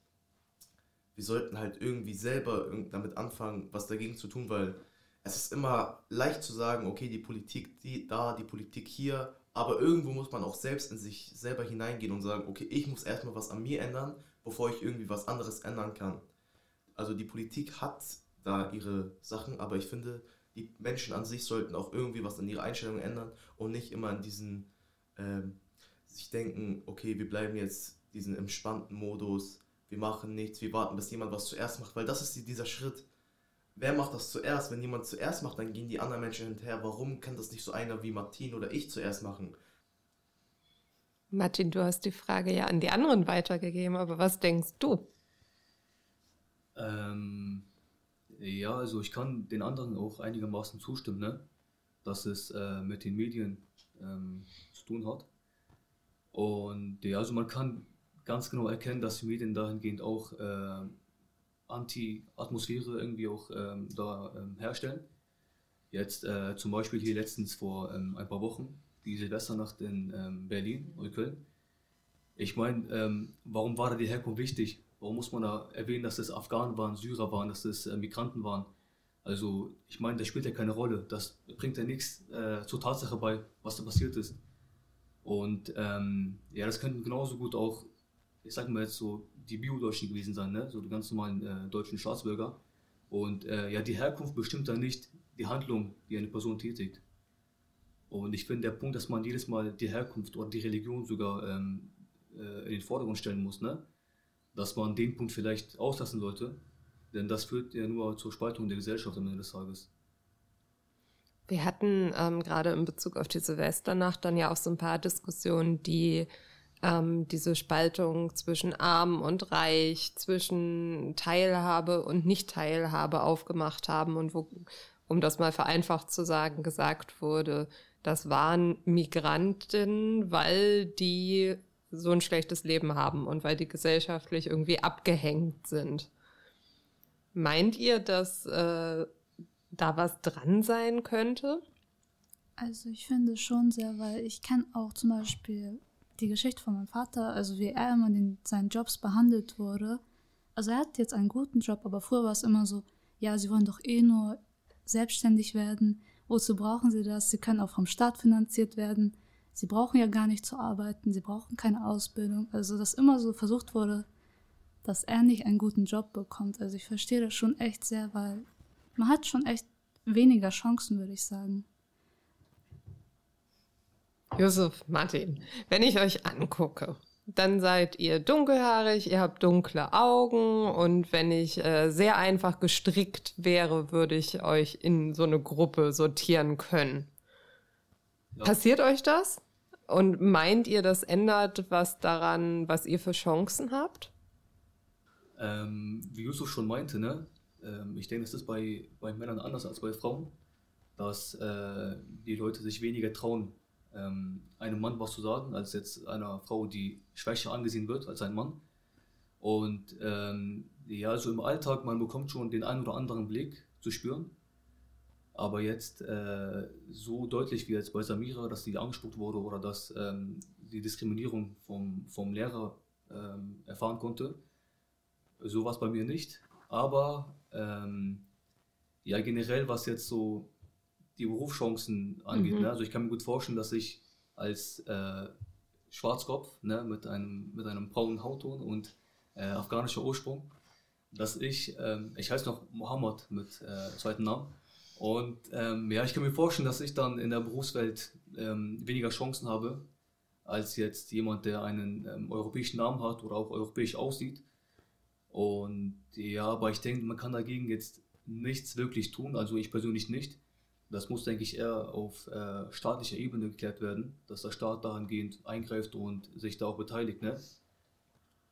wir sollten halt irgendwie selber damit anfangen, was dagegen zu tun, weil es ist immer leicht zu sagen, okay, die Politik die, da, die Politik hier, aber irgendwo muss man auch selbst in sich selber hineingehen und sagen, okay, ich muss erstmal was an mir ändern, bevor ich irgendwie was anderes ändern kann. Also die Politik hat da ihre Sachen, aber ich finde, die Menschen an sich sollten auch irgendwie was an ihrer Einstellung ändern und nicht immer in diesen, ähm, sich denken, okay, wir bleiben jetzt diesen entspannten Modus, wir machen nichts, wir warten, bis jemand was zuerst macht, weil das ist dieser Schritt. Wer macht das zuerst? Wenn jemand zuerst macht, dann gehen die anderen Menschen hinterher. Warum kann das nicht so einer wie Martin oder ich zuerst machen? Martin, du hast die Frage ja an die anderen weitergegeben, aber was denkst du? Ähm, ja, also ich kann den anderen auch einigermaßen zustimmen, ne? dass es äh, mit den Medien ähm, zu tun hat. Und ja, also man kann ganz genau erkennen, dass die Medien dahingehend auch äh, Anti-Atmosphäre irgendwie auch ähm, da ähm, herstellen. Jetzt äh, zum Beispiel hier letztens vor ähm, ein paar Wochen, die Silvesternacht in ähm, Berlin oder Köln. Ich meine, warum war da die Herkunft wichtig? Warum muss man da erwähnen, dass es Afghanen waren, Syrer waren, dass es äh, Migranten waren? Also, ich meine, das spielt ja keine Rolle. Das bringt ja nichts äh, zur Tatsache bei, was da passiert ist. Und ähm, ja, das könnte genauso gut auch ich sag mal jetzt so, die Bio-Deutschen gewesen sein, ne? so die ganz normalen äh, deutschen Staatsbürger. Und äh, ja, die Herkunft bestimmt dann nicht die Handlung, die eine Person tätigt. Und ich finde, der Punkt, dass man jedes Mal die Herkunft oder die Religion sogar ähm, äh, in den Vordergrund stellen muss, ne? dass man den Punkt vielleicht auslassen sollte, denn das führt ja nur zur Spaltung der Gesellschaft am Ende des Tages. Wir hatten ähm, gerade in Bezug auf die Silvesternacht dann ja auch so ein paar Diskussionen, die ähm, diese Spaltung zwischen arm und reich, zwischen Teilhabe und Nicht-Teilhabe aufgemacht haben und wo, um das mal vereinfacht zu sagen, gesagt wurde, das waren Migranten, weil die so ein schlechtes Leben haben und weil die gesellschaftlich irgendwie abgehängt sind. Meint ihr, dass äh, da was dran sein könnte? Also ich finde schon sehr, weil ich kann auch zum Beispiel die Geschichte von meinem Vater, also wie er immer in seinen Jobs behandelt wurde. Also er hat jetzt einen guten Job, aber früher war es immer so, ja, sie wollen doch eh nur selbstständig werden. Wozu brauchen sie das? Sie können auch vom Staat finanziert werden. Sie brauchen ja gar nicht zu arbeiten, sie brauchen keine Ausbildung. Also dass immer so versucht wurde, dass er nicht einen guten Job bekommt. Also ich verstehe das schon echt sehr, weil man hat schon echt weniger Chancen, würde ich sagen. Josef, Martin, wenn ich euch angucke, dann seid ihr dunkelhaarig, ihr habt dunkle Augen und wenn ich äh, sehr einfach gestrickt wäre, würde ich euch in so eine Gruppe sortieren können. Ja. Passiert euch das? Und meint ihr, das ändert was daran, was ihr für Chancen habt? Ähm, wie Yusuf schon meinte, ne? Ähm, ich denke, es ist bei, bei Männern anders als bei Frauen, dass äh, die Leute sich weniger trauen, ähm, einem Mann was zu sagen, als jetzt einer Frau, die schwächer angesehen wird als ein Mann. Und ähm, ja, so im Alltag, man bekommt schon den einen oder anderen Blick zu spüren. Aber jetzt äh, so deutlich wie jetzt bei Samira, dass sie angespuckt wurde oder dass ähm, die Diskriminierung vom, vom Lehrer ähm, erfahren konnte, so war es bei mir nicht. Aber ähm, ja, generell, was jetzt so die Berufschancen angeht. Mhm. Ne? Also ich kann mir gut vorstellen, dass ich als äh, Schwarzkopf ne, mit, einem, mit einem braunen Hautton und äh, afghanischer Ursprung, dass ich, ähm, ich heiße noch Mohammed mit äh, zweiten Namen. Und ähm, ja, ich kann mir vorstellen, dass ich dann in der Berufswelt ähm, weniger Chancen habe, als jetzt jemand, der einen ähm, europäischen Namen hat oder auch europäisch aussieht. Und ja, aber ich denke, man kann dagegen jetzt nichts wirklich tun, also ich persönlich nicht. Das muss, denke ich, eher auf äh, staatlicher Ebene geklärt werden, dass der Staat dahingehend eingreift und sich da auch beteiligt. Ne?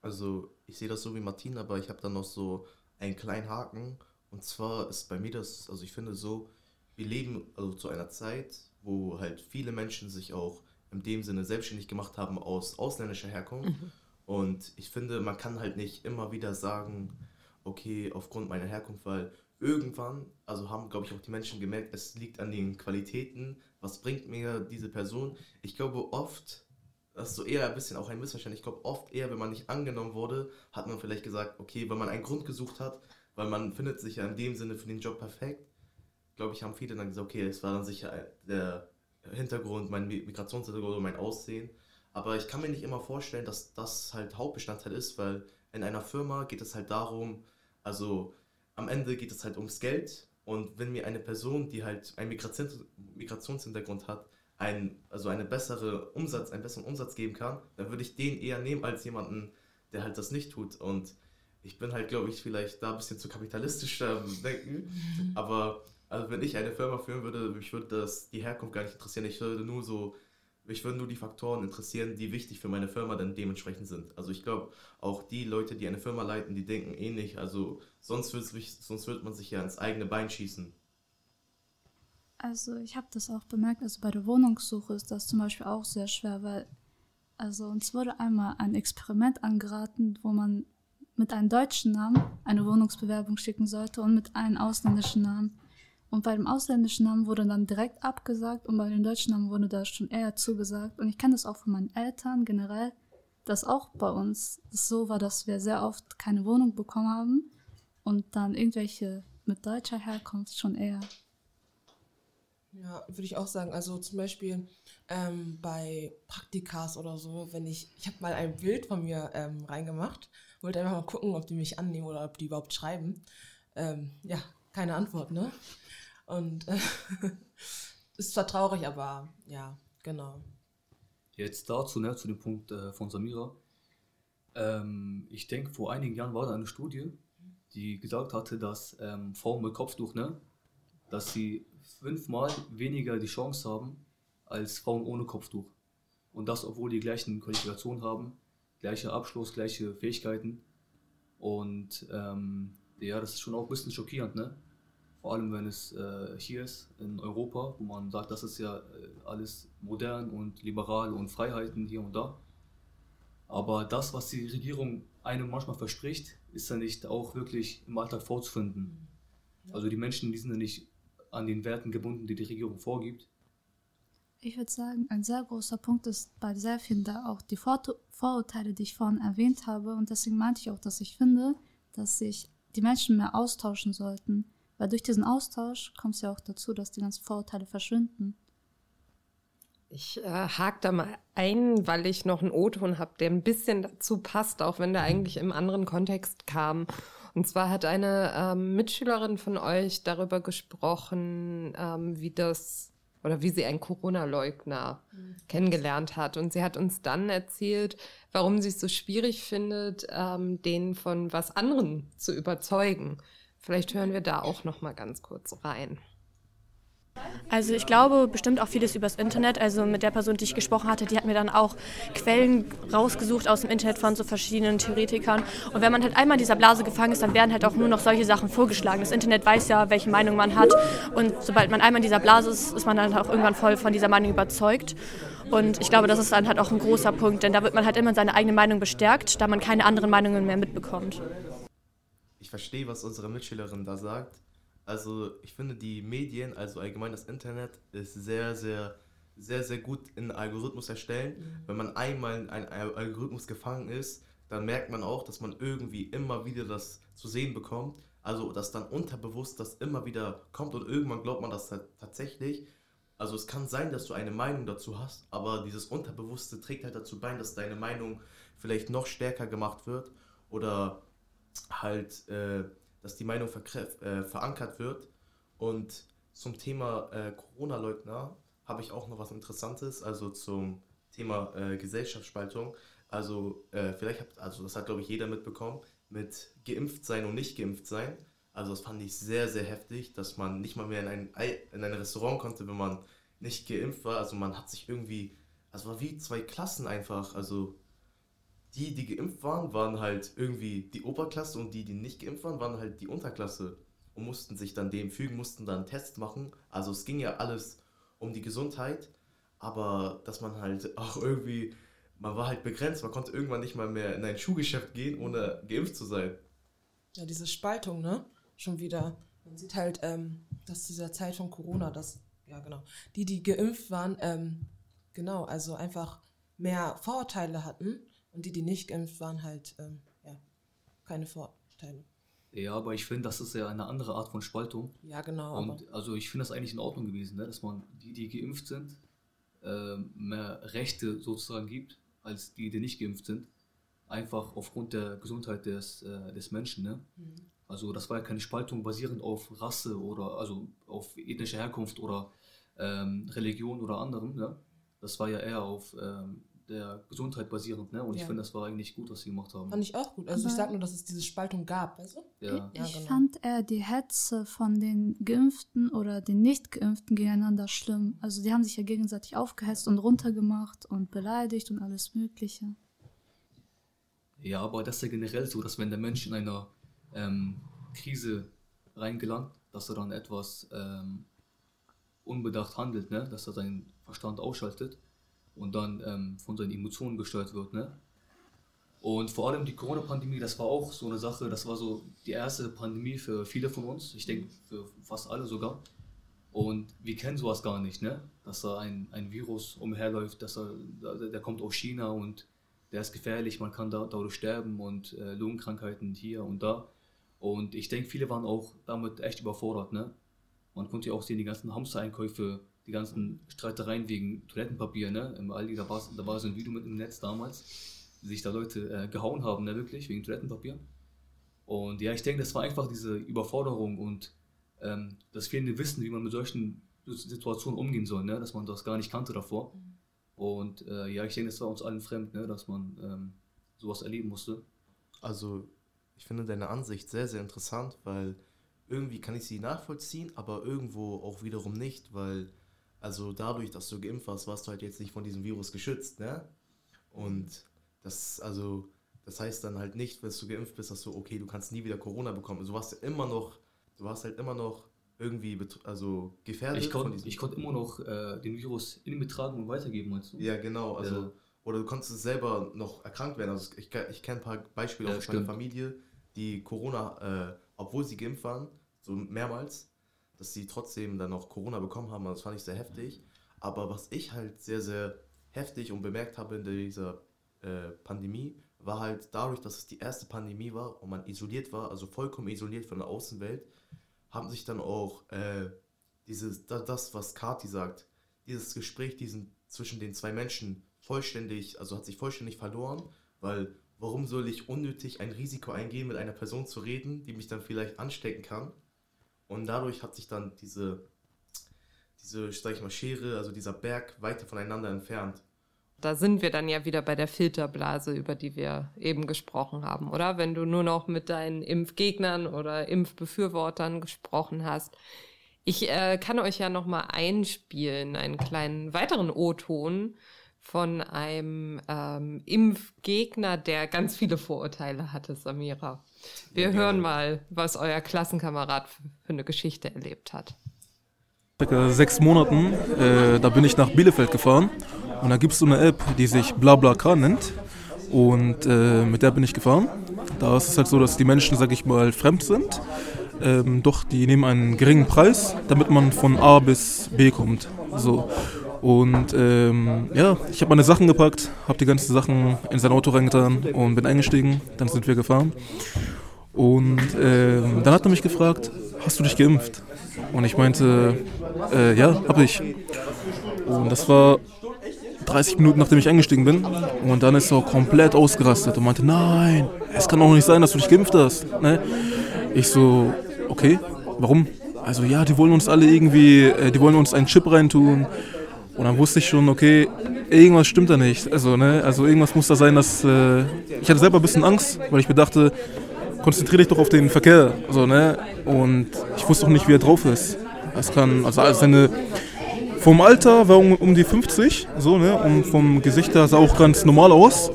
Also ich sehe das so wie Martin, aber ich habe da noch so einen kleinen Haken. Und zwar ist bei mir das, also ich finde so, wir leben also zu einer Zeit, wo halt viele Menschen sich auch in dem Sinne selbstständig gemacht haben aus ausländischer Herkunft. Mhm. Und ich finde, man kann halt nicht immer wieder sagen, okay, aufgrund meiner Herkunft, weil irgendwann, also haben, glaube ich, auch die Menschen gemerkt, es liegt an den Qualitäten, was bringt mir diese Person. Ich glaube oft, das ist so eher ein bisschen auch ein Missverständnis, ich glaube oft eher, wenn man nicht angenommen wurde, hat man vielleicht gesagt, okay, wenn man einen Grund gesucht hat, weil man findet sich ja in dem Sinne für den Job perfekt, glaube ich, haben viele dann gesagt, okay, es war dann sicher der Hintergrund, mein Migrationshintergrund oder mein Aussehen. Aber ich kann mir nicht immer vorstellen, dass das halt Hauptbestandteil ist, weil in einer Firma geht es halt darum, also am Ende geht es halt ums Geld. Und wenn mir eine Person, die halt einen Migrationshintergrund hat, ein, also eine bessere Umsatz, einen besseren Umsatz geben kann, dann würde ich den eher nehmen als jemanden, der halt das nicht tut. Und ich bin halt, glaube ich, vielleicht da ein bisschen zu kapitalistisch da denken. Aber also wenn ich eine Firma führen würde, mich würde das die Herkunft gar nicht interessieren. Ich würde nur so mich würden nur die Faktoren interessieren, die wichtig für meine Firma dann dementsprechend sind. Also ich glaube, auch die Leute, die eine Firma leiten, die denken ähnlich. Also sonst, sonst wird man sich ja ins eigene Bein schießen. Also ich habe das auch bemerkt, also bei der Wohnungssuche ist das zum Beispiel auch sehr schwer, weil also uns wurde einmal ein Experiment angeraten, wo man mit einem deutschen Namen eine Wohnungsbewerbung schicken sollte und mit einem ausländischen Namen. Und bei dem ausländischen Namen wurde dann direkt abgesagt und bei dem deutschen Namen wurde da schon eher zugesagt. Und ich kenne das auch von meinen Eltern generell, dass auch bei uns es so war, dass wir sehr oft keine Wohnung bekommen haben und dann irgendwelche mit deutscher Herkunft schon eher. Ja, würde ich auch sagen. Also zum Beispiel ähm, bei Praktikas oder so, wenn ich, ich habe mal ein Bild von mir ähm, reingemacht, wollte einfach mal gucken, ob die mich annehmen oder ob die überhaupt schreiben. Ähm, ja, keine Antwort, ne? Und äh, ist zwar traurig, aber ja, genau. Jetzt dazu, ne, zu dem Punkt äh, von Samira. Ähm, ich denke, vor einigen Jahren war da eine Studie, die gesagt hatte, dass ähm, Frauen mit Kopftuch, ne, dass sie fünfmal weniger die Chance haben als Frauen ohne Kopftuch. Und das, obwohl die gleichen Qualifikationen haben, gleicher Abschluss, gleiche Fähigkeiten. Und ähm, ja, das ist schon auch ein bisschen schockierend, ne? Vor allem wenn es äh, hier ist in Europa, wo man sagt, das ist ja äh, alles modern und liberal und Freiheiten hier und da. Aber das, was die Regierung einem manchmal verspricht, ist ja nicht auch wirklich im Alltag vorzufinden. Also die Menschen, die sind ja nicht an den Werten gebunden, die die Regierung vorgibt. Ich würde sagen, ein sehr großer Punkt ist bei sehr vielen da auch die Vor Vorurteile, die ich vorhin erwähnt habe. Und deswegen meinte ich auch, dass ich finde, dass sich die Menschen mehr austauschen sollten. Weil durch diesen Austausch kommt es ja auch dazu, dass die ganzen Vorurteile verschwinden. Ich äh, hake da mal ein, weil ich noch einen O-Ton habe, der ein bisschen dazu passt, auch wenn der eigentlich im anderen Kontext kam. Und zwar hat eine ähm, Mitschülerin von euch darüber gesprochen, ähm, wie das oder wie sie einen Corona-Leugner mhm. kennengelernt hat. Und sie hat uns dann erzählt, warum sie es so schwierig findet, ähm, den von was anderen zu überzeugen. Vielleicht hören wir da auch noch mal ganz kurz rein. Also ich glaube bestimmt auch vieles übers Internet. Also mit der Person, die ich gesprochen hatte, die hat mir dann auch Quellen rausgesucht aus dem Internet von so verschiedenen Theoretikern. Und wenn man halt einmal in dieser Blase gefangen ist, dann werden halt auch nur noch solche Sachen vorgeschlagen. Das Internet weiß ja, welche Meinung man hat. Und sobald man einmal in dieser Blase ist, ist man dann auch irgendwann voll von dieser Meinung überzeugt. Und ich glaube, das ist dann halt auch ein großer Punkt, denn da wird man halt immer seine eigene Meinung bestärkt, da man keine anderen Meinungen mehr mitbekommt ich verstehe, was unsere Mitschülerin da sagt. Also ich finde die Medien, also allgemein das Internet, ist sehr, sehr, sehr, sehr gut in Algorithmus erstellen. Mhm. Wenn man einmal in einen Algorithmus gefangen ist, dann merkt man auch, dass man irgendwie immer wieder das zu sehen bekommt. Also dass dann unterbewusst das immer wieder kommt und irgendwann glaubt man das tatsächlich. Also es kann sein, dass du eine Meinung dazu hast, aber dieses Unterbewusste trägt halt dazu bei, dass deine Meinung vielleicht noch stärker gemacht wird oder halt, äh, dass die Meinung äh, verankert wird. Und zum Thema äh, Corona-Leugner habe ich auch noch was Interessantes, also zum Thema äh, Gesellschaftsspaltung. Also äh, vielleicht habt, also das hat glaube ich jeder mitbekommen, mit geimpft sein und nicht geimpft sein. Also das fand ich sehr, sehr heftig, dass man nicht mal mehr in ein, in ein Restaurant konnte, wenn man nicht geimpft war. Also man hat sich irgendwie, also war wie zwei Klassen einfach. Also die, die geimpft waren, waren halt irgendwie die Oberklasse und die, die nicht geimpft waren, waren halt die Unterklasse und mussten sich dann dem fügen, mussten dann Tests machen. Also es ging ja alles um die Gesundheit, aber dass man halt auch irgendwie, man war halt begrenzt, man konnte irgendwann nicht mal mehr in ein Schuhgeschäft gehen, ohne geimpft zu sein. Ja, diese Spaltung, ne? Schon wieder. Man sieht halt, ähm, dass dieser Zeit von Corona, dass, ja genau, die, die geimpft waren, ähm, genau, also einfach mehr Vorurteile hatten und die, die nicht geimpft waren, halt, ähm, ja, keine Vorurteile. Ja, aber ich finde, das ist ja eine andere Art von Spaltung. Ja, genau. Und also ich finde das eigentlich in Ordnung gewesen, ne? dass man die, die geimpft sind, äh, mehr Rechte sozusagen gibt, als die, die nicht geimpft sind. Einfach aufgrund der Gesundheit des, äh, des Menschen. Ne? Mhm. Also das war ja keine Spaltung basierend auf Rasse oder also auf ethnische Herkunft oder ähm, Religion oder anderem. Ne? Das war ja eher auf ähm, der Gesundheit basierend, ne? Und ja. ich finde, das war eigentlich gut, was sie gemacht haben. Fand ich auch gut. Also Aber ich sag nur, dass es diese Spaltung gab, weißt du? Ja. Ich, ja, genau. fand eher die Hetze von den Geimpften oder den Nicht-Geimpften gegeneinander schlimm. Also die haben sich ja gegenseitig aufgehetzt und runtergemacht und beleidigt und alles Mögliche. Ja, aber das ist ja generell so, dass wenn der Mensch in einer ähm, Krise reingelangt, dass er dann etwas ähm, unbedacht handelt, ne? dass er seinen Verstand ausschaltet und dann ähm, von seinen Emotionen gesteuert wird. Ne? Und vor allem die Corona-Pandemie, das war auch so eine Sache, das war so die erste Pandemie für viele von uns, ich denke für fast alle sogar. Und wir kennen sowas gar nicht, ne? dass da ein, ein Virus umherläuft, dass er, der kommt aus China und der ist gefährlich, man kann da, dadurch sterben und äh, Lungenkrankheiten hier und da. Und ich denke, viele waren auch damit echt überfordert. Ne? Man konnte ja auch sehen, die ganzen Hamster-Einkäufe die ganzen Streitereien wegen Toilettenpapier, ne? Im Aldi, da war, da war so ein Video mit im Netz damals, wie sich da Leute äh, gehauen haben, ne, wirklich, wegen Toilettenpapier. Und ja, ich denke, das war einfach diese Überforderung und ähm, das fehlende Wissen, wie man mit solchen Situationen umgehen soll, ne? dass man das gar nicht kannte davor. Und äh, ja, ich denke, das war uns allen fremd, ne? dass man ähm, sowas erleben musste. Also, ich finde deine Ansicht sehr, sehr interessant, weil irgendwie kann ich sie nachvollziehen, aber irgendwo auch wiederum nicht, weil also dadurch, dass du geimpft warst, warst du halt jetzt nicht von diesem Virus geschützt, ne? Und das, also, das heißt dann halt nicht, wenn du geimpft bist, dass du, okay, du kannst nie wieder Corona bekommen. Also, du warst ja immer noch, du warst halt immer noch irgendwie also gefährdet. Ich konnte konnt immer noch äh, den Virus in mir tragen und weitergeben, meinst du? Ja, genau. Also, ja. Oder du konntest selber noch erkrankt werden. Also ich, ich kenne ein paar Beispiele ja, aus meiner Familie, die Corona, äh, obwohl sie geimpft waren, so mehrmals, dass sie trotzdem dann noch Corona bekommen haben. Das fand ich sehr heftig. Aber was ich halt sehr, sehr heftig und bemerkt habe in dieser äh, Pandemie, war halt dadurch, dass es die erste Pandemie war und man isoliert war, also vollkommen isoliert von der Außenwelt, haben sich dann auch äh, dieses, das, was Kati sagt, dieses Gespräch diesen, zwischen den zwei Menschen vollständig, also hat sich vollständig verloren, weil warum soll ich unnötig ein Risiko eingehen, mit einer Person zu reden, die mich dann vielleicht anstecken kann? Und dadurch hat sich dann diese, diese, sag ich mal, Schere, also dieser Berg weiter voneinander entfernt. Da sind wir dann ja wieder bei der Filterblase, über die wir eben gesprochen haben, oder? Wenn du nur noch mit deinen Impfgegnern oder Impfbefürwortern gesprochen hast. Ich äh, kann euch ja noch mal einspielen, einen kleinen weiteren O-Ton von einem ähm, Impfgegner, der ganz viele Vorurteile hatte, Samira. Wir ja, hören mal, was euer Klassenkamerad für eine Geschichte erlebt hat. Circa sechs Monaten, äh, da bin ich nach Bielefeld gefahren und da gibt es so eine App, die sich BlaBlaCar nennt und äh, mit der bin ich gefahren. Da ist es halt so, dass die Menschen, sag ich mal, fremd sind, ähm, doch die nehmen einen geringen Preis, damit man von A bis B kommt. So. Und ähm, ja, ich habe meine Sachen gepackt, habe die ganzen Sachen in sein Auto reingetan und bin eingestiegen. Dann sind wir gefahren. Und ähm, dann hat er mich gefragt, hast du dich geimpft? Und ich meinte, äh, ja, habe ich. Und das war 30 Minuten nachdem ich eingestiegen bin. Und dann ist er komplett ausgerastet und meinte, nein, es kann auch nicht sein, dass du dich geimpft hast. Ne? Ich so, okay, warum? Also ja, die wollen uns alle irgendwie, äh, die wollen uns einen Chip reintun. Und dann wusste ich schon, okay, irgendwas stimmt da nicht. Also, ne, also irgendwas muss da sein, dass. Äh, ich hatte selber ein bisschen Angst, weil ich mir dachte, konzentriere dich doch auf den Verkehr. Also, ne? Und ich wusste auch nicht, wie er drauf ist. Das kann, also seine vom Alter war um, um die 50, so, ne? Und vom Gesicht her sah auch ganz normal aus.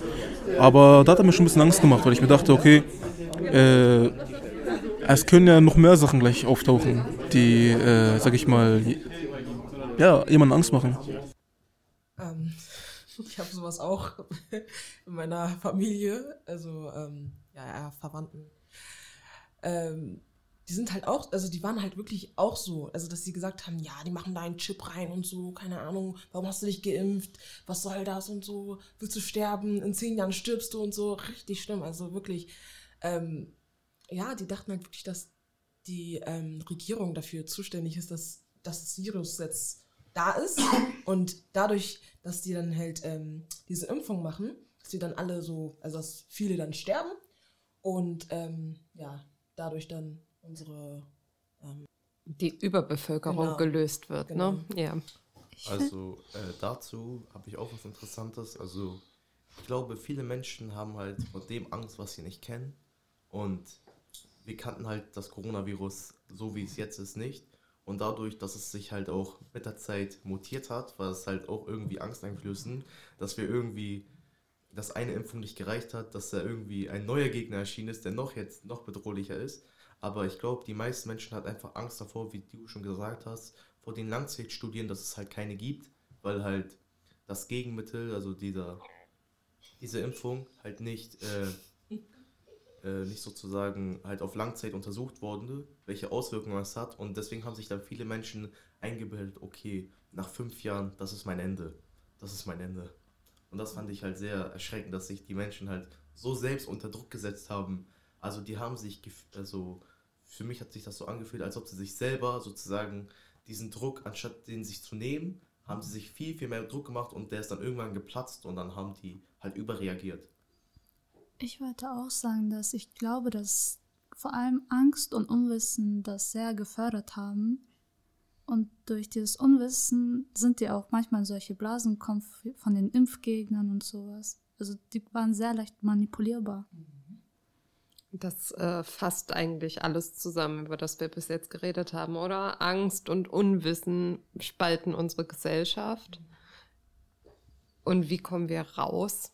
Aber da hat er mir schon ein bisschen Angst gemacht, weil ich mir dachte, okay, äh, es können ja noch mehr Sachen gleich auftauchen, die, äh, sag ich mal, ja, jemanden Angst machen. Ähm, ich habe sowas auch in meiner Familie, also ähm, ja, ja, Verwandten. Ähm, die sind halt auch, also die waren halt wirklich auch so, also dass sie gesagt haben, ja, die machen da einen Chip rein und so, keine Ahnung, warum hast du dich geimpft, was soll das und so, willst du sterben, in zehn Jahren stirbst du und so, richtig schlimm, also wirklich, ähm, ja, die dachten halt wirklich, dass die ähm, Regierung dafür zuständig ist, dass, dass das Virus jetzt da ist und dadurch, dass die dann halt ähm, diese Impfung machen, dass die dann alle so, also dass viele dann sterben und ähm, ja, dadurch dann unsere ähm, die Überbevölkerung genau. gelöst wird. Ne? Genau. Ne? Ja. Also äh, dazu habe ich auch was Interessantes. Also ich glaube, viele Menschen haben halt vor dem Angst, was sie nicht kennen. Und wir kannten halt das Coronavirus so, wie es jetzt ist, nicht. Und dadurch, dass es sich halt auch mit der Zeit mutiert hat, war es halt auch irgendwie Angst einflößen, dass wir irgendwie, dass eine Impfung nicht gereicht hat, dass da irgendwie ein neuer Gegner erschienen ist, der noch jetzt noch bedrohlicher ist. Aber ich glaube, die meisten Menschen hat einfach Angst davor, wie du schon gesagt hast, vor den Langzeitstudien, dass es halt keine gibt, weil halt das Gegenmittel, also dieser, diese Impfung, halt nicht, äh, äh, nicht sozusagen halt auf Langzeit untersucht wurde, welche Auswirkungen es hat. Und deswegen haben sich dann viele Menschen eingebildet, okay, nach fünf Jahren, das ist mein Ende. Das ist mein Ende. Und das fand ich halt sehr erschreckend, dass sich die Menschen halt so selbst unter Druck gesetzt haben. Also die haben sich also für mich hat sich das so angefühlt, als ob sie sich selber sozusagen diesen Druck, anstatt den sich zu nehmen, haben sie sich viel, viel mehr Druck gemacht und der ist dann irgendwann geplatzt und dann haben die halt überreagiert. Ich wollte auch sagen, dass ich glaube, dass vor allem Angst und Unwissen das sehr gefördert haben. Und durch dieses Unwissen sind die auch manchmal solche Blasen von den Impfgegnern und sowas. Also die waren sehr leicht manipulierbar. Mhm. Das äh, fasst eigentlich alles zusammen, über das wir bis jetzt geredet haben, oder? Angst und Unwissen spalten unsere Gesellschaft. Und wie kommen wir raus?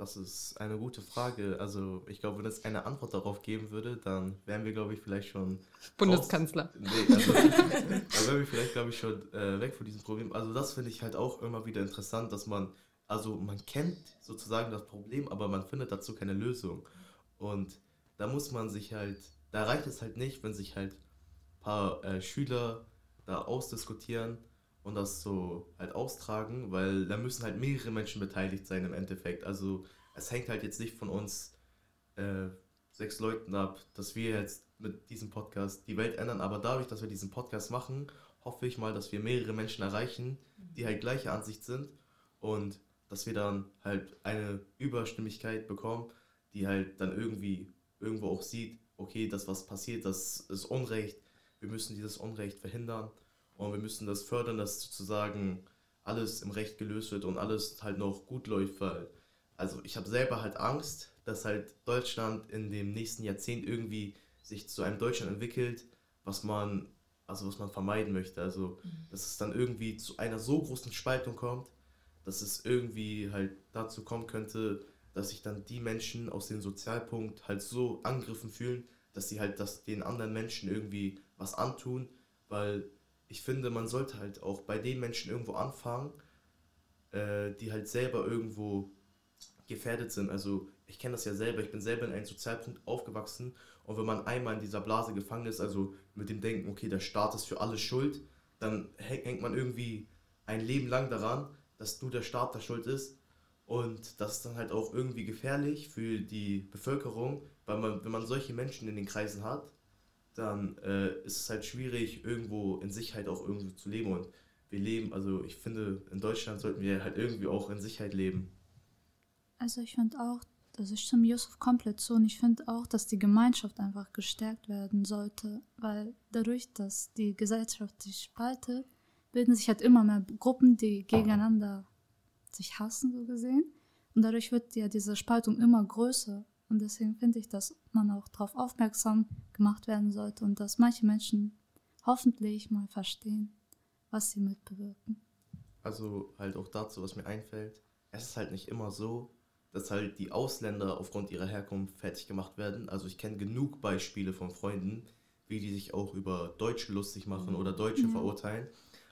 Das ist eine gute Frage. Also ich glaube, wenn es eine Antwort darauf geben würde, dann wären wir, glaube ich, vielleicht schon Bundeskanzler. Raus. Nee, also, dann wären wir vielleicht, glaube ich, schon äh, weg von diesem Problem. Also das finde ich halt auch immer wieder interessant, dass man, also man kennt sozusagen das Problem, aber man findet dazu keine Lösung. Und da muss man sich halt, da reicht es halt nicht, wenn sich halt ein paar äh, Schüler da ausdiskutieren und das so halt austragen, weil da müssen halt mehrere Menschen beteiligt sein im Endeffekt. Also es hängt halt jetzt nicht von uns äh, sechs Leuten ab, dass wir jetzt mit diesem Podcast die Welt ändern, aber dadurch, dass wir diesen Podcast machen, hoffe ich mal, dass wir mehrere Menschen erreichen, die halt gleicher Ansicht sind und dass wir dann halt eine Überstimmigkeit bekommen, die halt dann irgendwie irgendwo auch sieht, okay, das was passiert, das ist Unrecht, wir müssen dieses Unrecht verhindern und wir müssen das fördern, dass sozusagen alles im Recht gelöst wird und alles halt noch gut läuft, weil also ich habe selber halt Angst, dass halt Deutschland in dem nächsten Jahrzehnt irgendwie sich zu einem Deutschland entwickelt, was man also was man vermeiden möchte, also mhm. dass es dann irgendwie zu einer so großen Spaltung kommt, dass es irgendwie halt dazu kommen könnte, dass sich dann die Menschen aus dem Sozialpunkt halt so angegriffen fühlen, dass sie halt das den anderen Menschen irgendwie was antun, weil ich finde, man sollte halt auch bei den Menschen irgendwo anfangen, äh, die halt selber irgendwo gefährdet sind. Also ich kenne das ja selber, ich bin selber in einem Sozialpunkt aufgewachsen. Und wenn man einmal in dieser Blase gefangen ist, also mit dem Denken, okay, der Staat ist für alles schuld, dann hängt man irgendwie ein Leben lang daran, dass nur der Staat der Schuld ist. Und das ist dann halt auch irgendwie gefährlich für die Bevölkerung, weil man, wenn man solche Menschen in den Kreisen hat, dann äh, ist es halt schwierig, irgendwo in Sicherheit auch irgendwie zu leben. Und wir leben, also ich finde, in Deutschland sollten wir halt irgendwie auch in Sicherheit leben. Also ich finde auch, also ich stimme Yusuf komplett zu und ich finde auch, dass die Gemeinschaft einfach gestärkt werden sollte, weil dadurch, dass die Gesellschaft sich spaltet, bilden sich halt immer mehr Gruppen, die gegeneinander sich hassen, so gesehen. Und dadurch wird ja diese Spaltung immer größer. Und deswegen finde ich, dass man auch darauf aufmerksam gemacht werden sollte und dass manche Menschen hoffentlich mal verstehen, was sie mitbewirken. Also halt auch dazu, was mir einfällt, es ist halt nicht immer so, dass halt die Ausländer aufgrund ihrer Herkunft fertig gemacht werden. Also ich kenne genug Beispiele von Freunden, wie die sich auch über Deutsche lustig machen oder Deutsche Ja. verurteilen.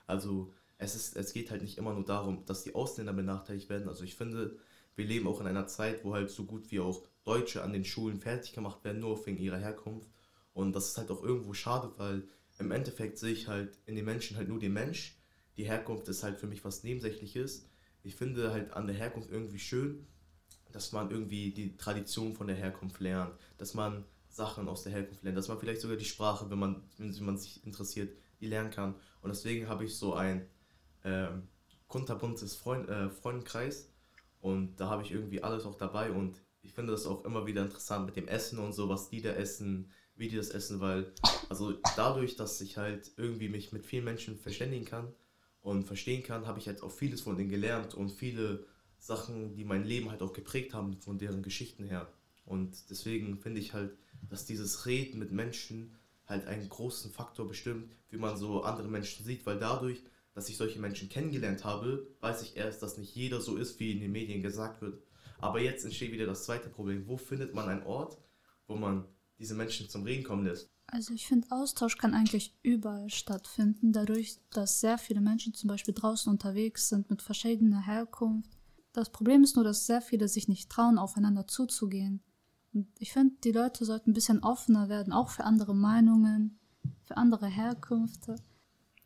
Also es, ist, es geht halt nicht immer nur darum, dass die Ausländer benachteiligt werden. Also ich finde, wir leben auch in einer Zeit, wo halt so gut wie auch Deutsche an den Schulen fertig gemacht werden, nur wegen ihrer Herkunft. Und das ist halt auch irgendwo schade, weil im Endeffekt sehe ich halt in den Menschen halt nur den Mensch. Die Herkunft ist halt für mich was Nebensächliches. Ich finde halt an der Herkunft irgendwie schön, dass man irgendwie die Tradition von der Herkunft lernt, dass man Sachen aus der Herkunft lernt, dass man vielleicht sogar die Sprache, wenn man, wenn man sich interessiert, die lernen kann. Und deswegen habe ich so ein ähm, kunterbuntes Freund, äh, Freundenkreis und da habe ich irgendwie alles auch dabei und ich finde das auch immer wieder interessant mit dem Essen und so, was die da essen, wie die das essen, weil also dadurch, dass ich halt irgendwie mich mit vielen Menschen verständigen kann und verstehen kann, habe ich halt auch vieles von denen gelernt und viele Sachen, die mein Leben halt auch geprägt haben, von deren Geschichten her. Und deswegen finde ich halt, dass dieses Reden mit Menschen halt einen großen Faktor bestimmt, wie man so andere Menschen sieht, weil dadurch, dass ich solche Menschen kennengelernt habe, weiß ich erst, dass nicht jeder so ist, wie in den Medien gesagt wird. Aber jetzt entsteht wieder das zweite Problem. Wo findet man einen Ort, wo man diese Menschen zum Reden kommen lässt? Also ich finde, Austausch kann eigentlich überall stattfinden, dadurch, dass sehr viele Menschen zum Beispiel draußen unterwegs sind mit verschiedener Herkunft. Das Problem ist nur, dass sehr viele sich nicht trauen, aufeinander zuzugehen. Und ich finde, die Leute sollten ein bisschen offener werden, auch für andere Meinungen, für andere Herkünfte.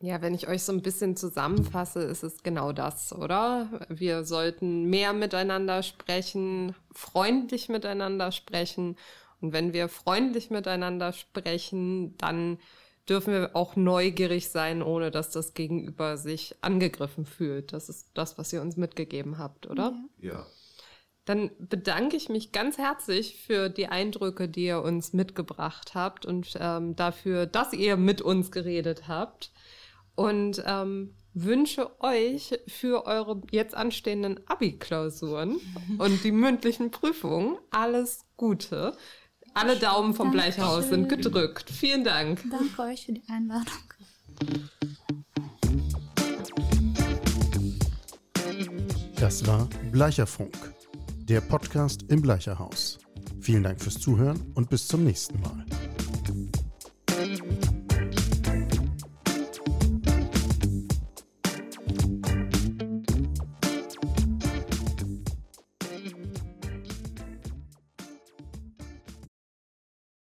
Ja, wenn ich euch so ein bisschen zusammenfasse, ist es genau das, oder? Wir sollten mehr miteinander sprechen, freundlich miteinander sprechen. Und wenn wir freundlich miteinander sprechen, dann dürfen wir auch neugierig sein, ohne dass das Gegenüber sich angegriffen fühlt. Das ist das, was ihr uns mitgegeben habt, oder? Ja. Dann bedanke ich mich ganz herzlich für die Eindrücke, die ihr uns mitgebracht habt und ähm, dafür, dass ihr mit uns geredet habt. Und ähm, wünsche euch für eure jetzt anstehenden Abi-Klausuren und die mündlichen Prüfungen alles Gute. Alle Daumen vom Bleicherhaus sind Dankeschön. gedrückt. Vielen Dank. Danke euch für die Einladung. Das war Bleicherfunk, der Podcast im Bleicherhaus. Vielen Dank fürs Zuhören und bis zum nächsten Mal.